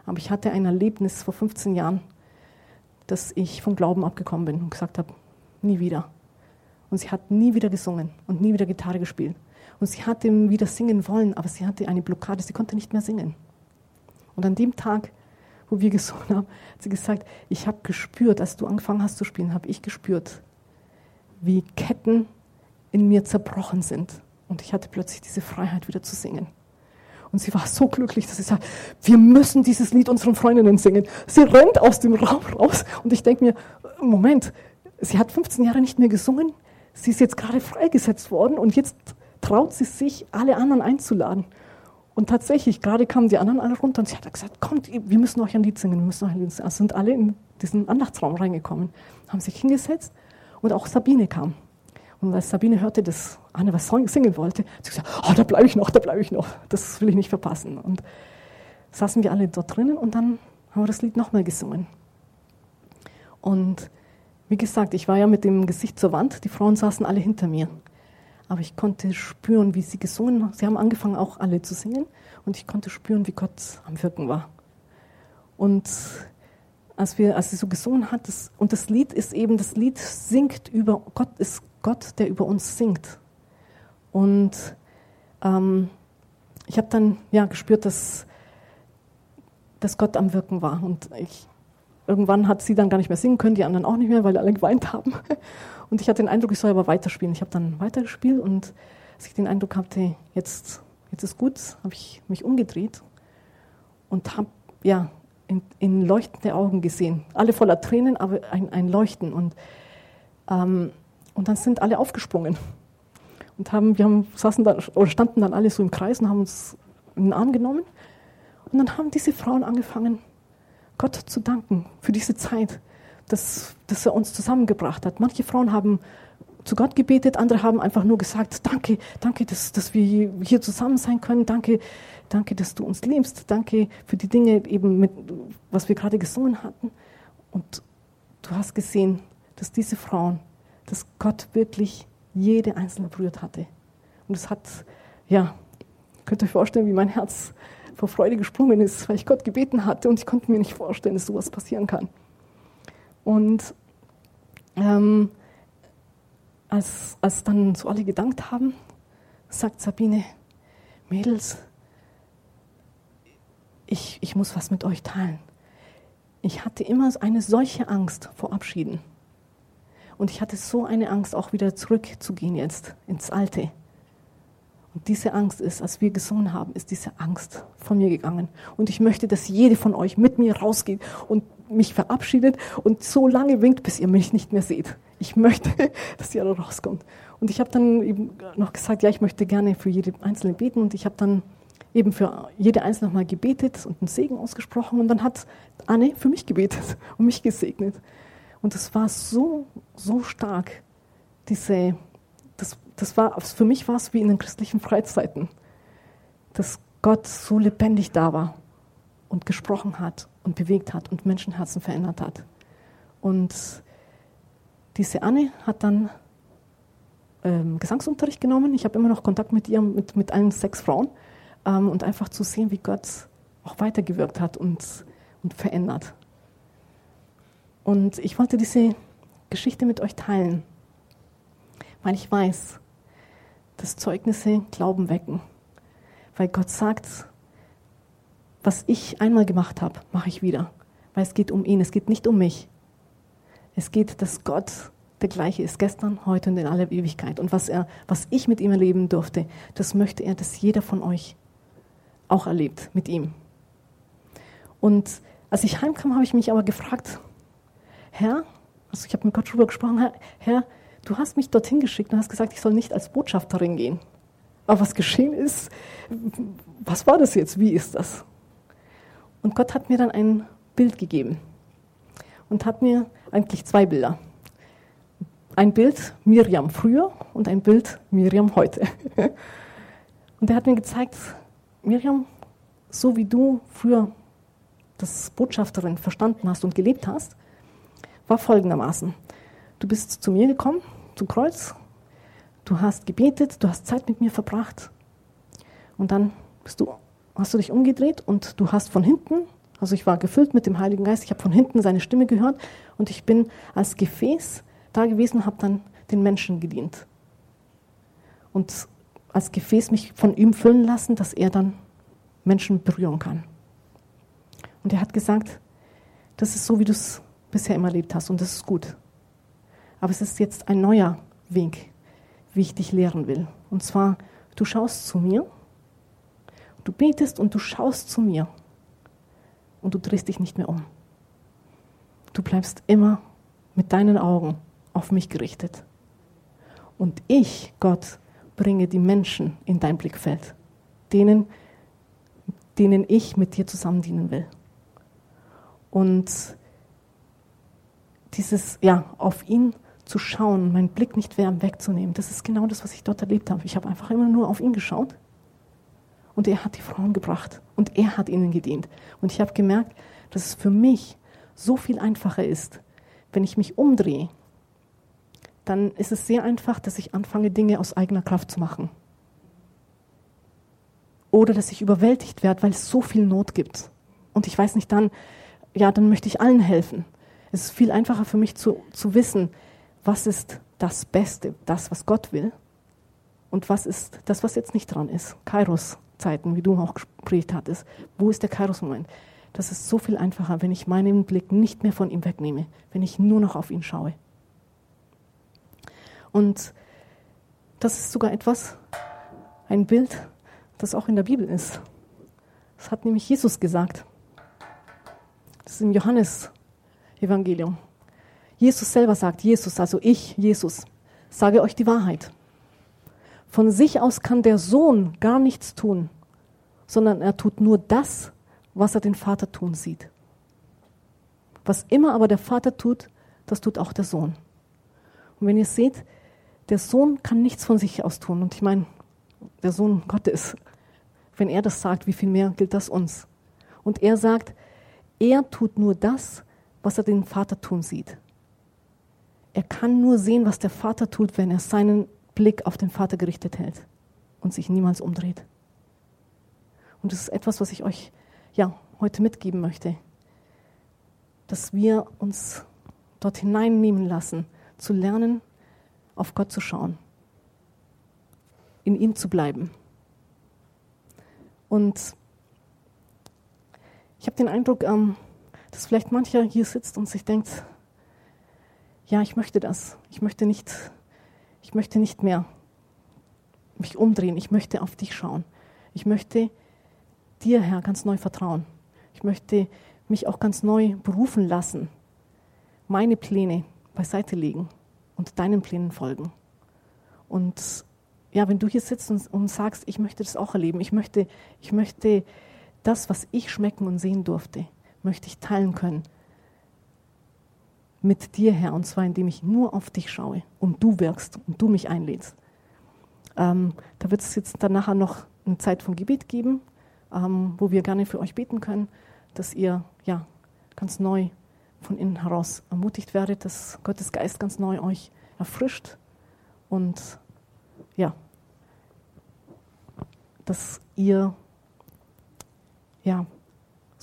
Speaker 2: Aber ich hatte ein Erlebnis vor 15 Jahren, dass ich vom Glauben abgekommen bin und gesagt habe, nie wieder. Und sie hat nie wieder gesungen und nie wieder Gitarre gespielt. Und sie hatte wieder singen wollen, aber sie hatte eine Blockade, sie konnte nicht mehr singen. Und an dem Tag, wo wir [laughs] gesungen haben, hat sie gesagt, ich habe gespürt, als du angefangen hast zu spielen, habe ich gespürt, wie Ketten in mir zerbrochen sind. Und ich hatte plötzlich diese Freiheit, wieder zu singen. Und sie war so glücklich, dass sie sagt, wir müssen dieses Lied unseren Freundinnen singen. Sie rennt aus dem Raum raus und ich denke mir, Moment, sie hat 15 Jahre nicht mehr gesungen, sie ist jetzt gerade freigesetzt worden und jetzt traut sie sich, alle anderen einzuladen. Und tatsächlich, gerade kamen die anderen alle runter und sie hat gesagt, kommt, wir müssen euch ein Lied singen, wir müssen euch ein Lied singen. Also sind alle in diesen Andachtsraum reingekommen, haben sich hingesetzt und auch Sabine kam. Und als Sabine hörte, dass Anne was singen wollte, hat sie gesagt, oh, da bleibe ich noch, da bleibe ich noch. Das will ich nicht verpassen. Und saßen wir alle dort drinnen und dann haben wir das Lied nochmal gesungen. Und wie gesagt, ich war ja mit dem Gesicht zur Wand, die Frauen saßen alle hinter mir. Aber ich konnte spüren, wie sie gesungen haben. Sie haben angefangen auch alle zu singen und ich konnte spüren, wie Gott am Wirken war. Und als, wir, als sie so gesungen hat, das, und das Lied ist eben, das Lied singt über, Gott ist Gott, der über uns singt. Und ähm, ich habe dann ja, gespürt, dass, dass Gott am Wirken war. Und ich, irgendwann hat sie dann gar nicht mehr singen können, die anderen auch nicht mehr, weil alle geweint haben. Und ich hatte den Eindruck, ich soll aber weiterspielen. Ich habe dann weitergespielt und als ich den Eindruck hatte, jetzt, jetzt ist gut, habe ich mich umgedreht und habe ja, in, in, leuchtende Augen gesehen. Alle voller Tränen, aber ein, ein Leuchten. Und ähm, und dann sind alle aufgesprungen und haben, wir haben, saßen dann, oder standen dann alle so im Kreis und haben uns in den Arm genommen. Und dann haben diese Frauen angefangen, Gott zu danken für diese Zeit, dass, dass er uns zusammengebracht hat. Manche Frauen haben zu Gott gebetet, andere haben einfach nur gesagt, danke, danke, dass, dass wir hier zusammen sein können, danke, danke, dass du uns liebst, danke für die Dinge eben, mit, was wir gerade gesungen hatten. Und du hast gesehen, dass diese Frauen dass Gott wirklich jede einzelne berührt hatte. Und es hat, ja, könnt ihr euch vorstellen, wie mein Herz vor Freude gesprungen ist, weil ich Gott gebeten hatte und ich konnte mir nicht vorstellen, dass sowas passieren kann. Und ähm, als, als dann so alle gedankt haben, sagt Sabine, Mädels, ich, ich muss was mit euch teilen. Ich hatte immer eine solche Angst vor Abschieden. Und ich hatte so eine Angst, auch wieder zurückzugehen jetzt ins Alte. Und diese Angst ist, als wir gesungen haben, ist diese Angst von mir gegangen. Und ich möchte, dass jede von euch mit mir rausgeht und mich verabschiedet und so lange winkt, bis ihr mich nicht mehr seht. Ich möchte, [laughs] dass ihr da rauskommt. Und ich habe dann eben noch gesagt, ja, ich möchte gerne für jede Einzelne beten. Und ich habe dann eben für jede Einzelne nochmal gebetet und einen Segen ausgesprochen. Und dann hat Anne für mich gebetet [laughs] und mich gesegnet. Und es war so, so stark, diese, das, war, für mich war es wie in den christlichen Freizeiten, dass Gott so lebendig da war und gesprochen hat und bewegt hat und Menschenherzen verändert hat. Und diese Anne hat dann ähm, Gesangsunterricht genommen. Ich habe immer noch Kontakt mit ihr, mit, mit allen sechs Frauen. Ähm, und einfach zu sehen, wie Gott auch weitergewirkt hat und, und verändert. Und ich wollte diese Geschichte mit euch teilen, weil ich weiß, dass Zeugnisse Glauben wecken. Weil Gott sagt, was ich einmal gemacht habe, mache ich wieder. Weil es geht um ihn, es geht nicht um mich. Es geht, dass Gott der gleiche ist, gestern, heute und in aller Ewigkeit. Und was, er, was ich mit ihm erleben durfte, das möchte er, dass jeder von euch auch erlebt mit ihm. Und als ich heimkam, habe ich mich aber gefragt, Herr, also ich habe mit Gott drüber gesprochen, Herr, Herr, du hast mich dorthin geschickt und hast gesagt, ich soll nicht als Botschafterin gehen. Aber was geschehen ist, was war das jetzt? Wie ist das? Und Gott hat mir dann ein Bild gegeben und hat mir eigentlich zwei Bilder. Ein Bild Miriam früher und ein Bild Miriam heute. [laughs] Und er hat mir gezeigt, Miriam, so wie du früher das Botschafterin verstanden hast und gelebt hast, war folgendermaßen. Du bist zu mir gekommen, zum Kreuz, du hast gebetet, du hast Zeit mit mir verbracht und dann bist du, hast du dich umgedreht und du hast von hinten, also ich war gefüllt mit dem Heiligen Geist, ich habe von hinten seine Stimme gehört und ich bin als Gefäß da gewesen habe dann den Menschen gedient. Und als Gefäß mich von ihm füllen lassen, dass er dann Menschen berühren kann. Und er hat gesagt, das ist so, wie du es bisher immer erlebt hast und das ist gut. Aber es ist jetzt ein neuer Weg, wie ich dich lehren will. Und zwar, du schaust zu mir, du betest und du schaust zu mir und du drehst dich nicht mehr um. Du bleibst immer mit deinen Augen auf mich gerichtet. Und ich, Gott, bringe die Menschen in dein Blickfeld, denen, denen ich mit dir zusammen dienen will. Und dieses, ja, auf ihn zu schauen, meinen Blick nicht wegzunehmen, das ist genau das, was ich dort erlebt habe. Ich habe einfach immer nur auf ihn geschaut und er hat die Frauen gebracht und er hat ihnen gedient. Und ich habe gemerkt, dass es für mich so viel einfacher ist, wenn ich mich umdrehe, dann ist es sehr einfach, dass ich anfange, Dinge aus eigener Kraft zu machen. Oder dass ich überwältigt werde, weil es so viel Not gibt. Und ich weiß nicht dann, ja, dann möchte ich allen helfen. Es ist viel einfacher für mich zu, zu wissen, was ist das Beste, das, was Gott will, und was ist das, was jetzt nicht dran ist. Kairos-Zeiten, wie du auch gesprochen hattest. Wo ist der Kairos-Moment? Das ist so viel einfacher, wenn ich meinen Blick nicht mehr von ihm wegnehme, wenn ich nur noch auf ihn schaue. Und das ist sogar etwas, ein Bild, das auch in der Bibel ist. Das hat nämlich Jesus gesagt. Das ist im Johannes Evangelium. Jesus selber sagt, Jesus, also ich, Jesus, sage euch die Wahrheit. Von sich aus kann der Sohn gar nichts tun, sondern er tut nur das, was er den Vater tun sieht. Was immer aber der Vater tut, das tut auch der Sohn. Und wenn ihr seht, der Sohn kann nichts von sich aus tun. Und ich meine, der Sohn Gottes, wenn er das sagt, wie viel mehr gilt das uns? Und er sagt, er tut nur das, was er den Vater tun sieht. Er kann nur sehen, was der Vater tut, wenn er seinen Blick auf den Vater gerichtet hält und sich niemals umdreht. Und das ist etwas, was ich euch ja, heute mitgeben möchte, dass wir uns dort hineinnehmen lassen, zu lernen, auf Gott zu schauen. in ihm zu bleiben. Und ich habe den Eindruck, ähm, dass vielleicht mancher hier sitzt und sich denkt, ja, ich möchte das. Ich möchte nicht, ich möchte nicht mehr mich umdrehen. Ich möchte auf dich schauen. Ich möchte dir, Herr, ganz neu vertrauen. Ich möchte mich auch ganz neu berufen lassen, meine Pläne beiseite legen und deinen Plänen folgen. Und ja, wenn du hier sitzt und, und sagst, ich möchte das auch erleben, ich möchte, ich möchte das, was ich schmecken und sehen durfte, möchte ich teilen können mit dir, Herr, und zwar indem ich nur auf dich schaue und du wirkst und du mich einlädst. Ähm, da wird es jetzt dann nachher noch eine Zeit von Gebet geben, ähm, wo wir gerne für euch beten können, dass ihr ja ganz neu von innen heraus ermutigt werdet, dass Gottes Geist ganz neu euch erfrischt und ja, dass ihr ja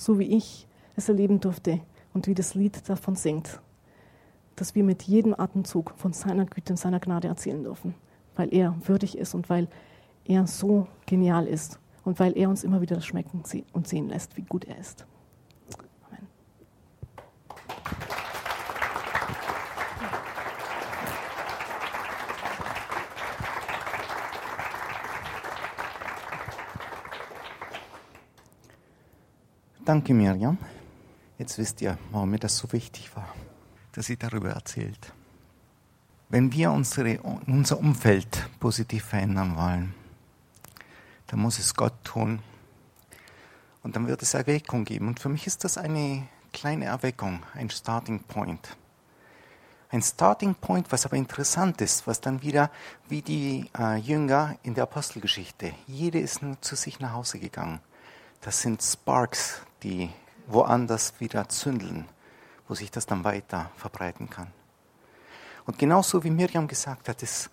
Speaker 2: so wie ich es erleben durfte und wie das Lied davon singt, dass wir mit jedem Atemzug von seiner Güte und seiner Gnade erzählen dürfen, weil er würdig ist und weil er so genial ist und weil er uns immer wieder das schmecken und sehen lässt, wie gut er ist. Amen.
Speaker 3: Danke, Miriam. Jetzt wisst ihr, warum mir das so wichtig war, dass sie darüber erzählt. Wenn wir unsere, unser Umfeld positiv verändern wollen, dann muss es Gott tun. Und dann wird es Erweckung geben. Und für mich ist das eine kleine Erweckung, ein Starting Point. Ein Starting Point, was aber interessant ist, was dann wieder wie die äh, Jünger in der Apostelgeschichte, jede ist zu sich nach Hause gegangen. Das sind Sparks, die woanders wieder zündeln, wo sich das dann weiter verbreiten kann. Und genauso wie Miriam gesagt hat, es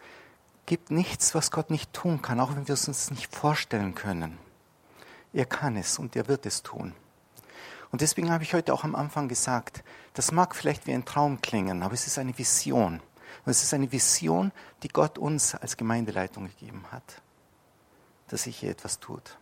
Speaker 3: gibt nichts, was Gott nicht tun kann, auch wenn wir es uns nicht vorstellen können. Er kann es und er wird es tun. Und deswegen habe ich heute auch am Anfang gesagt, das mag vielleicht wie ein Traum klingen, aber es ist eine Vision. Und es ist eine Vision, die Gott uns als Gemeindeleitung gegeben hat, dass sich hier etwas tut.